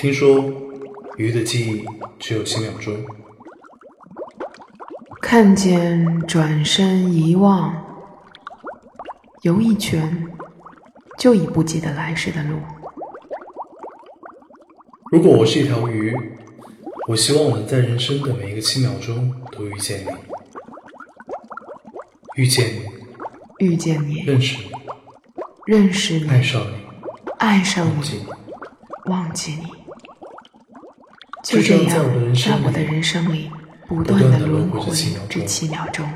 听说鱼的记忆只有七秒钟。看见转身遗忘，游一圈就已不记得来时的路。如果我是一条鱼，我希望我能在人生的每一个七秒钟都遇见你，遇见你，遇见你，认识你，认识你，爱上你，爱上忘记，你。忘记你。就就这这样在我的人，生里不断的轮回这钟七秒钟。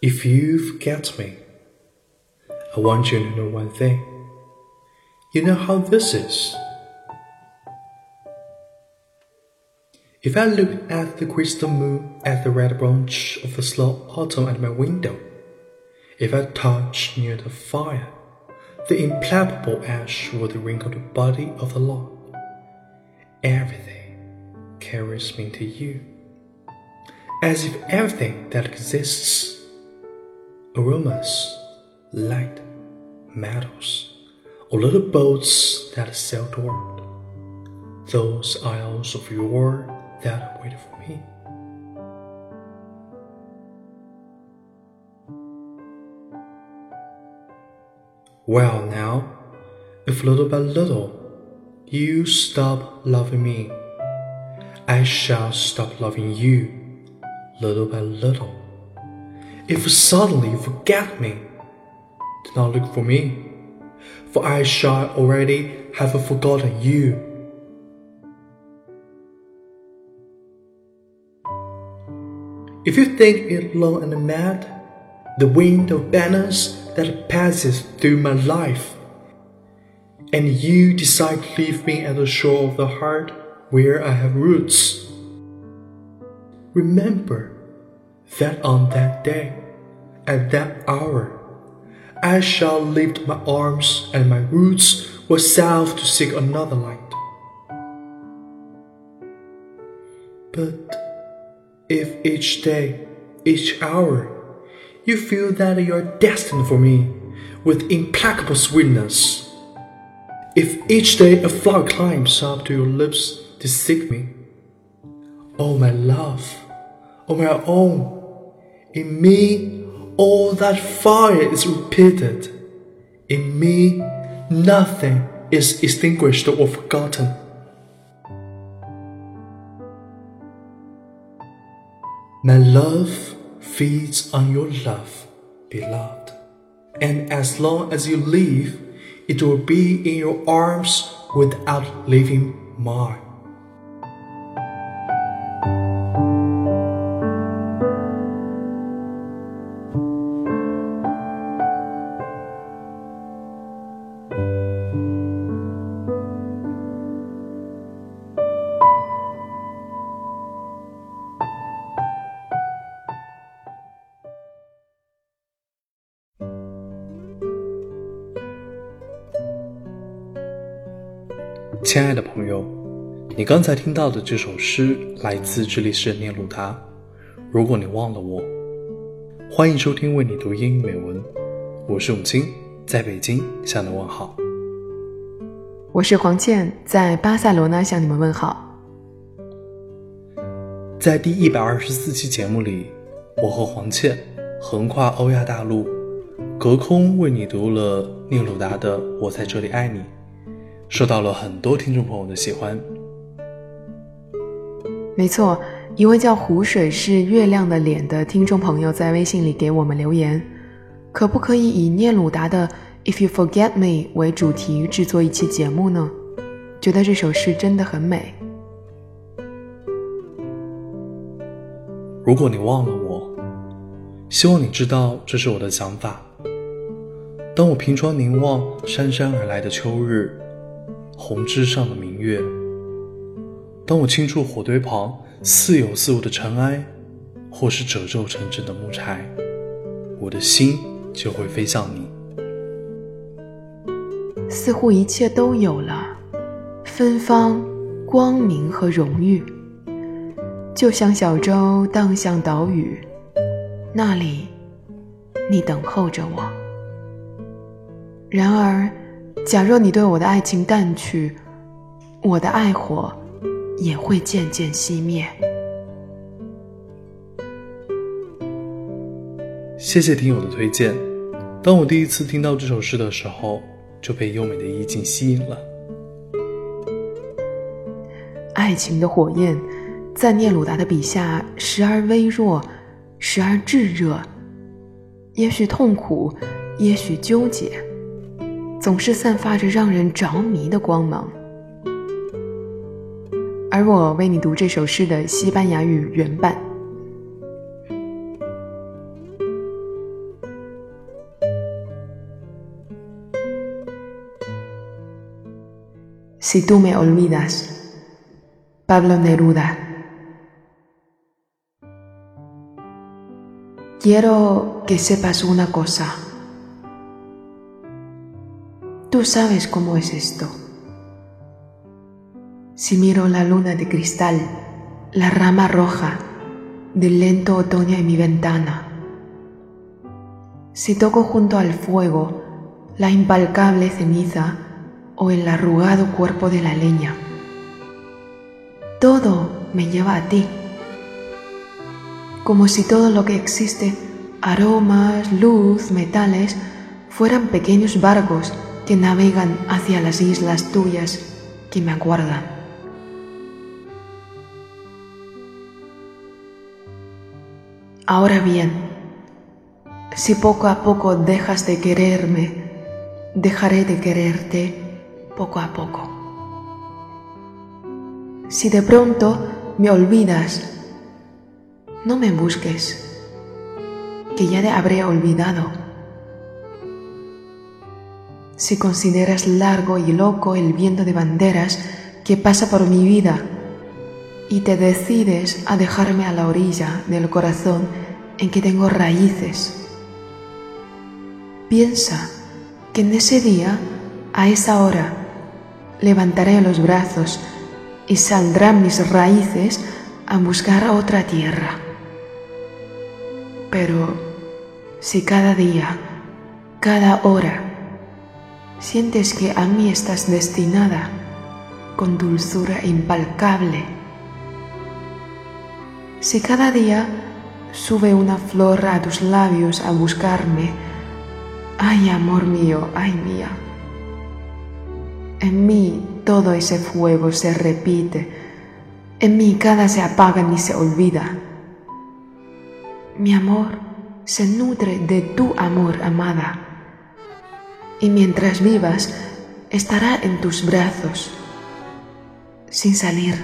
If you forget me, I want you to know one thing. You know how this is. If I look at the crystal moon at the red branch of the slow autumn at my window, if I touch near the fire the implacable ash or the wrinkled body of the log, everything carries me to you, as if everything that exists aromas, light, metals, or little boats that sail toward those isles of yore that wait for me. Well, now, if little by little you stop loving me, I shall stop loving you little by little. If suddenly you forget me, do not look for me, for I shall already have forgotten you. If you think it long and mad, the wind of banners that passes through my life, and you decide to leave me at the shore of the heart where I have roots, remember that on that day, at that hour, I shall lift my arms and my roots will south to seek another light. But if each day, each hour, you feel that you are destined for me with implacable sweetness, if each day a flower climbs up to your lips to seek me, oh my love, oh my own, in me all that fire is repeated, in me nothing is extinguished or forgotten. My love feeds on your love, beloved. And as long as you live, it will be in your arms without leaving mine. 亲爱的朋友，你刚才听到的这首诗来自智利诗人聂鲁达。如果你忘了我，欢迎收听为你读英语美文，我是永清，在北京向你问好。我是黄倩，在巴塞罗那向你们问好。在第一百二十四期节目里，我和黄倩横跨欧亚大陆，隔空为你读了聂鲁达的《我在这里爱你》，受到了很多听众朋友的喜欢。没错，一位叫湖水是月亮的脸的听众朋友在微信里给我们留言，可不可以以聂鲁达的《If You Forget Me》为主题制作一期节目呢？觉得这首诗真的很美。如果你忘了我，希望你知道这是我的想法。当我凭窗凝望姗姗而来的秋日，红枝上的明月；当我轻触火堆旁似有似无的尘埃，或是褶皱成针的木柴，我的心就会飞向你。似乎一切都有了，芬芳、光明和荣誉，就像小舟荡向岛屿，那里，你等候着我。然而，假若你对我的爱情淡去，我的爱火也会渐渐熄灭。谢谢听友的推荐。当我第一次听到这首诗的时候，就被优美的意境吸引了。爱情的火焰，在聂鲁达的笔下，时而微弱，时而炙热，也许痛苦，也许纠结，总是散发着让人着迷的光芒。而我为你读这首诗的西班牙语原版。Si tú me olvidas, Pablo Neruda. Quiero que sepas una cosa. Tú sabes cómo es esto. Si miro la luna de cristal, la rama roja del lento otoño en mi ventana, si toco junto al fuego la impalcable ceniza o el arrugado cuerpo de la leña. Todo me lleva a ti, como si todo lo que existe, aromas, luz, metales, fueran pequeños barcos que navegan hacia las islas tuyas que me aguardan. Ahora bien, si poco a poco dejas de quererme, dejaré de quererte poco a poco. Si de pronto me olvidas, no me busques, que ya te habré olvidado. Si consideras largo y loco el viento de banderas que pasa por mi vida y te decides a dejarme a la orilla del corazón en que tengo raíces, piensa que en ese día, a esa hora, levantaré los brazos y saldrán mis raíces a buscar otra tierra. Pero si cada día, cada hora, sientes que a mí estás destinada con dulzura impalcable, si cada día sube una flor a tus labios a buscarme, ay amor mío, ay mía, en mí todo ese fuego se repite, en mí cada se apaga ni se olvida. Mi amor se nutre de tu amor, amada, y mientras vivas estará en tus brazos, sin salir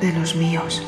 de los míos.